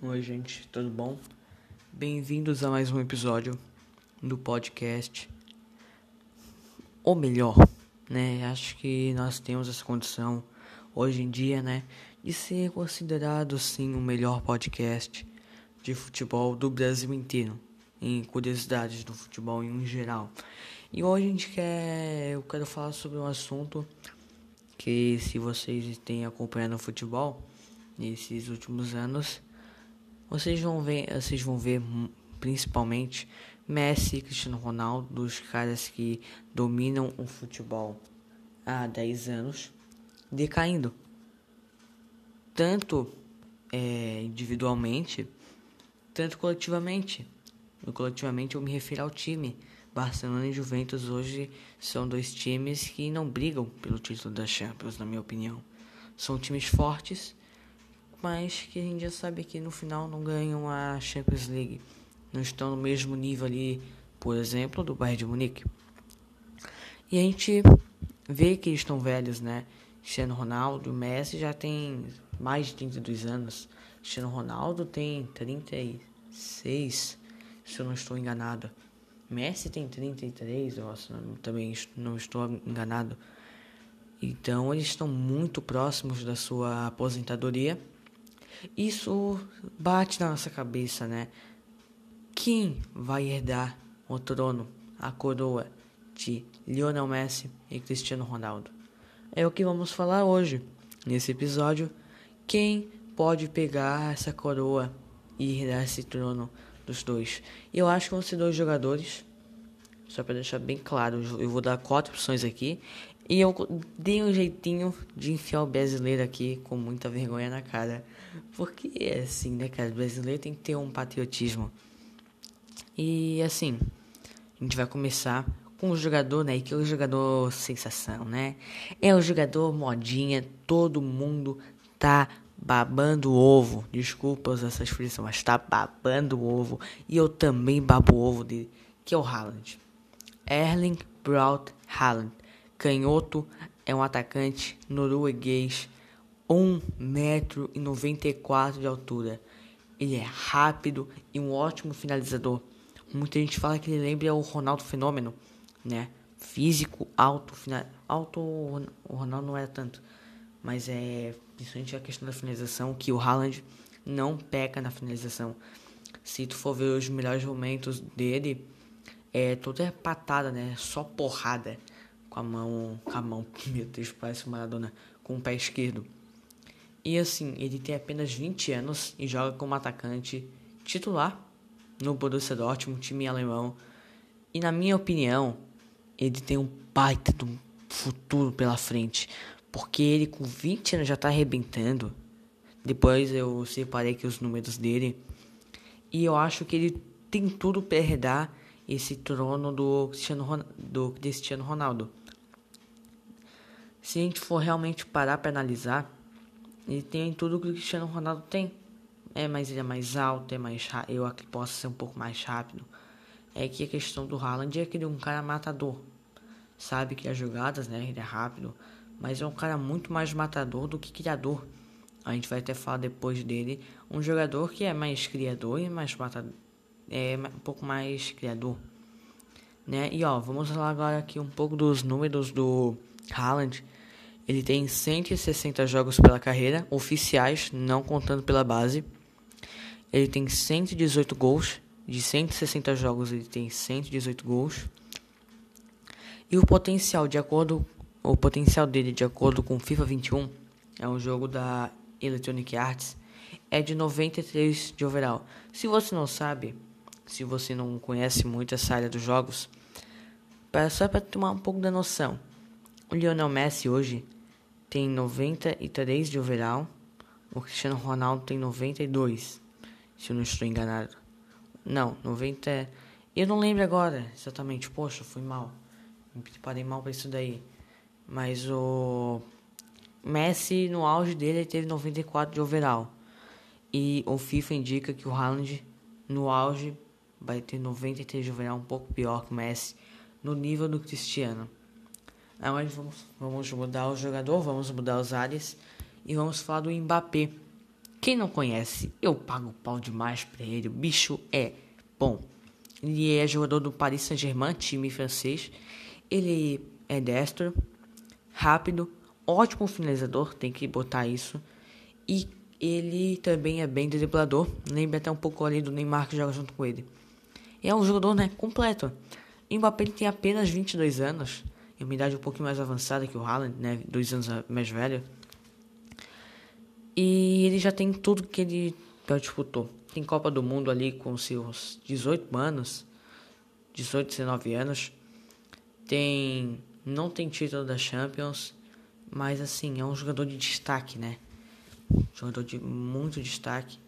Oi, gente, tudo bom? Bem-vindos a mais um episódio do podcast. Ou melhor, né? Acho que nós temos essa condição hoje em dia, né? De ser considerado sim o melhor podcast de futebol do Brasil inteiro, em curiosidades do futebol em geral. E hoje a gente quer, eu quero falar sobre um assunto que se vocês têm acompanhado o futebol nesses últimos anos, vocês vão ver, vocês vão ver principalmente Messi e Cristiano Ronaldo, os caras que dominam o futebol há 10 anos, decaindo. Tanto é, individualmente, tanto coletivamente. No coletivamente eu me refiro ao time Barcelona e Juventus hoje são dois times que não brigam pelo título da Champions, na minha opinião. São times fortes, mas que a gente já sabe que no final não ganham a Champions League. Não estão no mesmo nível ali, por exemplo, do Bayern de Munique. E a gente vê que eles estão velhos, né? Cristiano Ronaldo, Messi já tem mais de 32 anos. Cristiano Ronaldo tem 36, se eu não estou enganado. Messi tem 33, eu também não estou enganado. Então eles estão muito próximos da sua aposentadoria. Isso bate na nossa cabeça, né? Quem vai herdar o trono, a coroa de Lionel Messi e Cristiano Ronaldo? É o que vamos falar hoje nesse episódio. Quem pode pegar essa coroa e herdar esse trono dos dois. Eu acho que vão ser dois jogadores. Só para deixar bem claro, eu vou dar quatro opções aqui. E eu dei um jeitinho de enfiar o brasileiro aqui com muita vergonha na cara. Porque é assim, né, cara? O brasileiro tem que ter um patriotismo. E assim, a gente vai começar com o jogador, né? Que é o jogador sensação, né? É o jogador modinha, todo mundo tá babando ovo. Desculpa usar essa expressão, mas tá babando ovo. E eu também babo ovo dele, que é o Haaland. Erling Braut Haaland, canhoto, é um atacante norueguês, 1,94m de altura. Ele é rápido e um ótimo finalizador. Muita gente fala que ele lembra o Ronaldo Fenômeno, né? Físico, alto, final... alto o Ronaldo não era tanto, mas é principalmente a questão da finalização, que o Haaland não peca na finalização. Se tu for ver os melhores momentos dele, é toda patada, né? Só porrada com a mão, com a mão, meu Deus, parece Maradona, com o pé esquerdo. E assim, ele tem apenas 20 anos e joga como atacante titular no Borussia Dortmund, time alemão. E na minha opinião, ele tem um baita do futuro pela frente. Porque ele com 20 anos já tá arrebentando. Depois eu separei aqui os números dele. E eu acho que ele tem tudo para herdar esse trono do Cristiano, do Cristiano Ronaldo. Se a gente for realmente parar para analisar, ele tem tudo que o Cristiano Ronaldo tem. É, mas ele é mais alto, é mais eu aqui posso ser um pouco mais rápido. É que a questão do Haaland é que ele é um cara matador. Sabe que as jogadas, né, ele é rápido, mas é um cara muito mais matador do que criador. A gente vai até falar depois dele, um jogador que é mais criador e mais matador, é um pouco mais criador. Né? E ó, vamos falar agora aqui um pouco dos números do Haaland. Ele tem 160 jogos pela carreira, oficiais, não contando pela base. Ele tem 118 gols. De 160 jogos, ele tem 118 gols. E o potencial, de acordo o potencial dele, de acordo com FIFA 21, é um jogo da Electronic Arts, é de 93 de overall. Se você não sabe, se você não conhece muito essa área dos jogos, só para tomar um pouco da noção. O Lionel Messi hoje tem 93 de overall, o Cristiano Ronaldo tem 92, se eu não estou enganado. Não, 90. Eu não lembro agora exatamente. Poxa, fui mal. Me preparei mal para isso daí. Mas o Messi no auge dele teve 94 de overall. E o FIFA indica que o Haaland no auge vai ter 93 de overall, um pouco pior que o Messi, no nível do Cristiano. Agora vamos, vamos mudar o jogador, vamos mudar os áreas e vamos falar do Mbappé. Quem não conhece, eu pago pau demais pra ele. O bicho é bom. Ele é jogador do Paris Saint-Germain, time francês. Ele é destro, rápido, ótimo finalizador, tem que botar isso. E ele também é bem driblador. Lembra até um pouco ali do Neymar que joga junto com ele. É um jogador né, completo. Mbappé tem apenas 22 anos, em uma idade um pouquinho mais avançada que o Haaland, né, dois anos mais velho. E ele já tem tudo que ele já disputou. Tem Copa do Mundo ali com seus 18 anos, 18, 19 anos. Tem não tem título da Champions, mas assim, é um jogador de destaque, né? Jogador de muito destaque.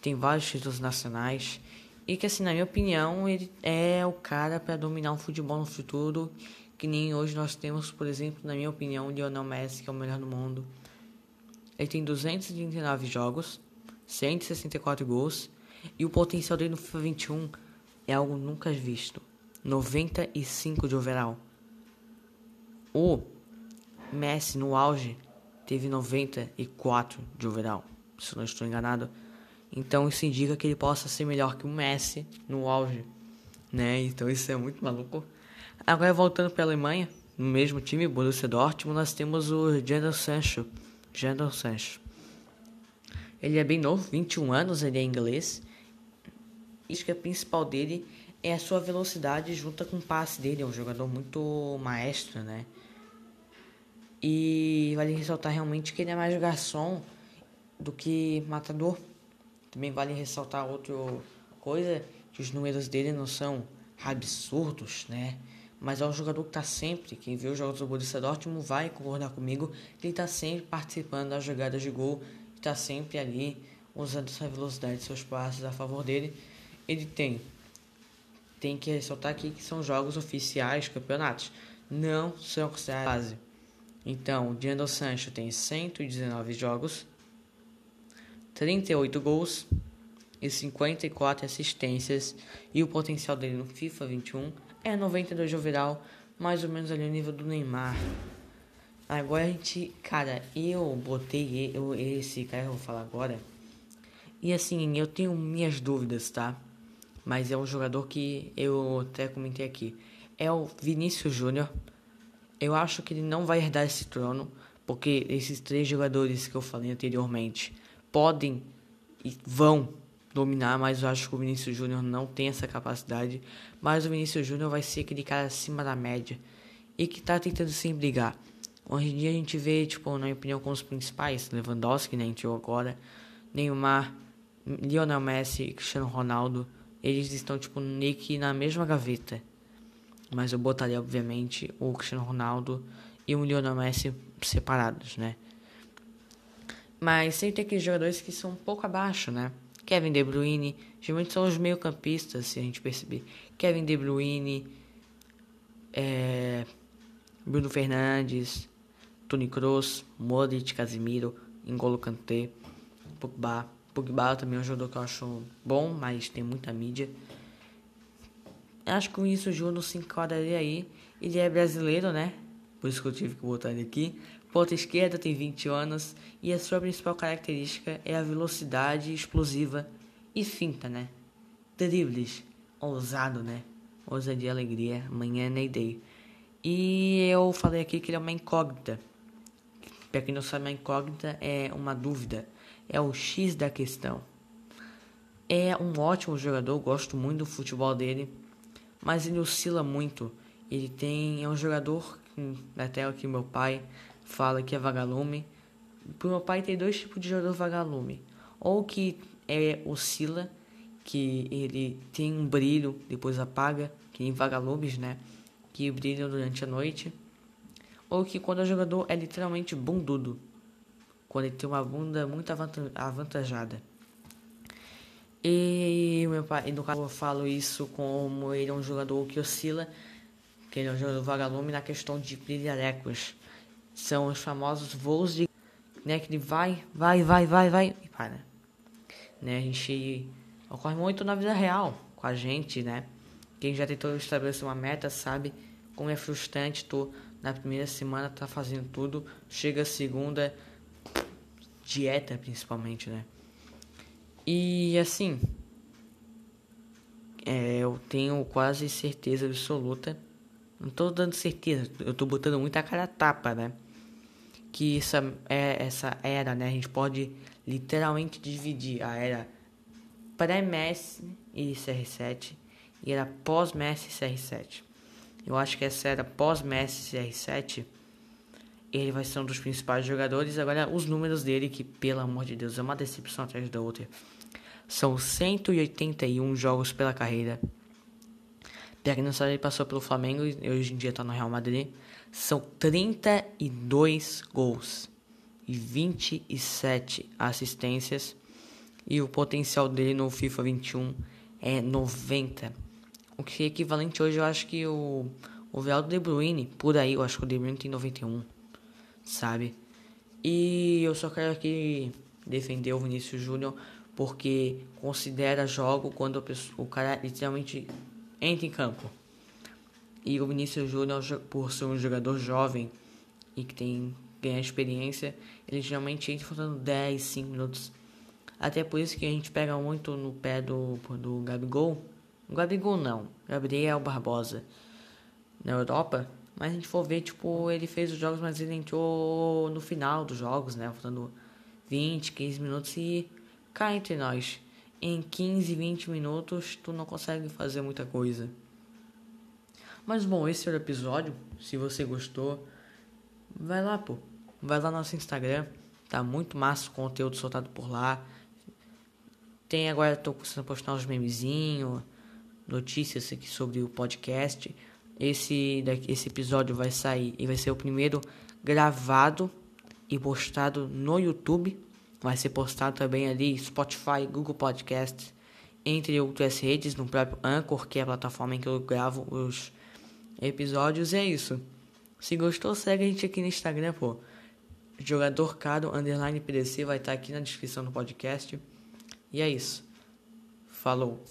Tem vários títulos nacionais e que assim, na minha opinião, ele é o cara para dominar o futebol no futuro, que nem hoje nós temos, por exemplo, na minha opinião, Lionel Messi, que é o melhor do mundo. Ele tem 239 jogos, 164 gols e o potencial dele no FIFA 21 é algo nunca visto. 95 de overall. O Messi no auge teve 94 de overall, se não estou enganado. Então isso indica que ele possa ser melhor que o Messi no auge, né? Então isso é muito maluco. Agora voltando para a Alemanha, no mesmo time, Borussia Dortmund, nós temos o Jadon Sancho Jadon Sancho. Ele é bem novo, 21 anos, ele é inglês. Que a principal dele é a sua velocidade junto com o passe dele. É um jogador muito maestro, né? E vale ressaltar realmente que ele é mais garçom do que matador. Também vale ressaltar outra coisa, que os números dele não são absurdos, né? Mas é um jogador que está sempre, quem viu os jogos do Borussia Dortmund vai concordar comigo, que ele está sempre participando das jogadas de gol, está sempre ali usando essa velocidade, seus passes a favor dele. Ele tem, tem que ressaltar aqui que são jogos oficiais, campeonatos, não são considerados base. Então, o Diandro Sancho tem 119 jogos, 38 gols e 54 assistências, e o potencial dele no FIFA 21 é 92 de overall, mais ou menos ali o nível do Neymar. Agora a gente, cara, eu botei eu, esse cara que eu vou falar agora. E assim, eu tenho minhas dúvidas, tá? Mas é um jogador que eu até comentei aqui. É o Vinícius Júnior. Eu acho que ele não vai herdar esse trono, porque esses três jogadores que eu falei anteriormente podem e vão dominar, mas eu acho que o Vinícius Júnior não tem essa capacidade. Mas o Vinícius Júnior vai ser aquele cara acima da média e que tá tentando sim brigar. Hoje em dia a gente vê, tipo, na minha opinião, com os principais, Lewandowski, né, entrou agora, Neymar, Lionel Messi Cristiano Ronaldo, eles estão, tipo, nick na mesma gaveta. Mas eu botaria, obviamente, o Cristiano Ronaldo e o Lionel Messi separados, né? Mas sempre tem aqueles jogadores que são um pouco abaixo, né? Kevin De Bruyne, geralmente são os meio campistas, se a gente perceber. Kevin De Bruyne, é, Bruno Fernandes, Toni Kroos, Modric, Casemiro, N'Golo Kanté, Pogba. Pogba também é um jogador que eu acho bom, mas tem muita mídia. Acho que com isso o Júnior se enquadraria aí. Ele é brasileiro, né? Por isso que eu tive que botar ele aqui. Ponta esquerda tem 20 anos e a sua principal característica é a velocidade explosiva e finta, né? Dribles, ousado, né? Ousadia e alegria, amanhã é day. E eu falei aqui que ele é uma incógnita. Pra quem não sabe, uma incógnita é uma dúvida. É o X da questão. É um ótimo jogador, gosto muito do futebol dele, mas ele oscila muito. Ele tem é um jogador até que meu pai fala que é vagalume. Pro meu pai tem dois tipos de jogador vagalume. Ou que é oscila, que ele tem um brilho, depois apaga, que nem vagalumes, né? Que brilham durante a noite. Ou que quando o jogador é literalmente bundudo. Quando ele tem uma bunda muito avantajada. E meu pai, no caso eu falo isso como ele é um jogador que oscila, que ele é um jogador vagalume na questão de brilharecos são os famosos voos de né, que ele vai, vai, vai, vai, vai e para. Né, a gente ocorre muito na vida real com a gente, né? Quem já tentou estabelecer uma meta sabe como é frustrante tu na primeira semana tá fazendo tudo, chega a segunda dieta principalmente, né? E assim, é, eu tenho quase certeza absoluta, não tô dando certeza, eu tô botando muita cara tapa, né? Que essa, é, essa era, né? A gente pode literalmente dividir a era pré-Messi e CR7 e era pós-Messi e CR7. Eu acho que essa era pós-Messi e CR7 ele vai ser um dos principais jogadores. Agora, os números dele, que pelo amor de Deus é uma decepção atrás da outra. São 181 jogos pela carreira. Sabe, ele passou pelo Flamengo e hoje em dia está no Real Madrid. São 32 gols e 27 assistências. E o potencial dele no FIFA 21 é 90. O que é equivalente hoje, eu acho que o, o Real De Bruyne, por aí, eu acho que o De Bruyne tem 91 sabe? E eu só quero aqui defender o Vinícius Júnior porque considera jogo quando o cara literalmente entra em campo. E o Vinícius Júnior, por ser um jogador jovem e que tem ganha experiência, ele geralmente entra faltando 10, 5 minutos. Até por isso que a gente pega muito no pé do, do Gabigol. Gabigol não, Gabriel Barbosa. Na Europa, mas a gente for ver, tipo, ele fez os jogos, mas ele entrou no final dos jogos, né? Faltando 20, 15 minutos e cá entre nós. Em 15, 20 minutos tu não consegue fazer muita coisa. Mas bom, esse era o episódio. Se você gostou, vai lá, pô. Vai lá no nosso Instagram. Tá muito massa o conteúdo soltado por lá. Tem agora, tô começando a postar uns memezinhos, notícias aqui sobre o podcast. Esse, esse episódio vai sair e vai ser o primeiro gravado e postado no YouTube. Vai ser postado também ali Spotify, Google Podcasts, entre outras redes, no próprio Anchor, que é a plataforma em que eu gravo os episódios. E é isso. Se gostou, segue a gente aqui no Instagram, pô. Jogador Caro Underline PDC vai estar aqui na descrição do podcast. E é isso. Falou.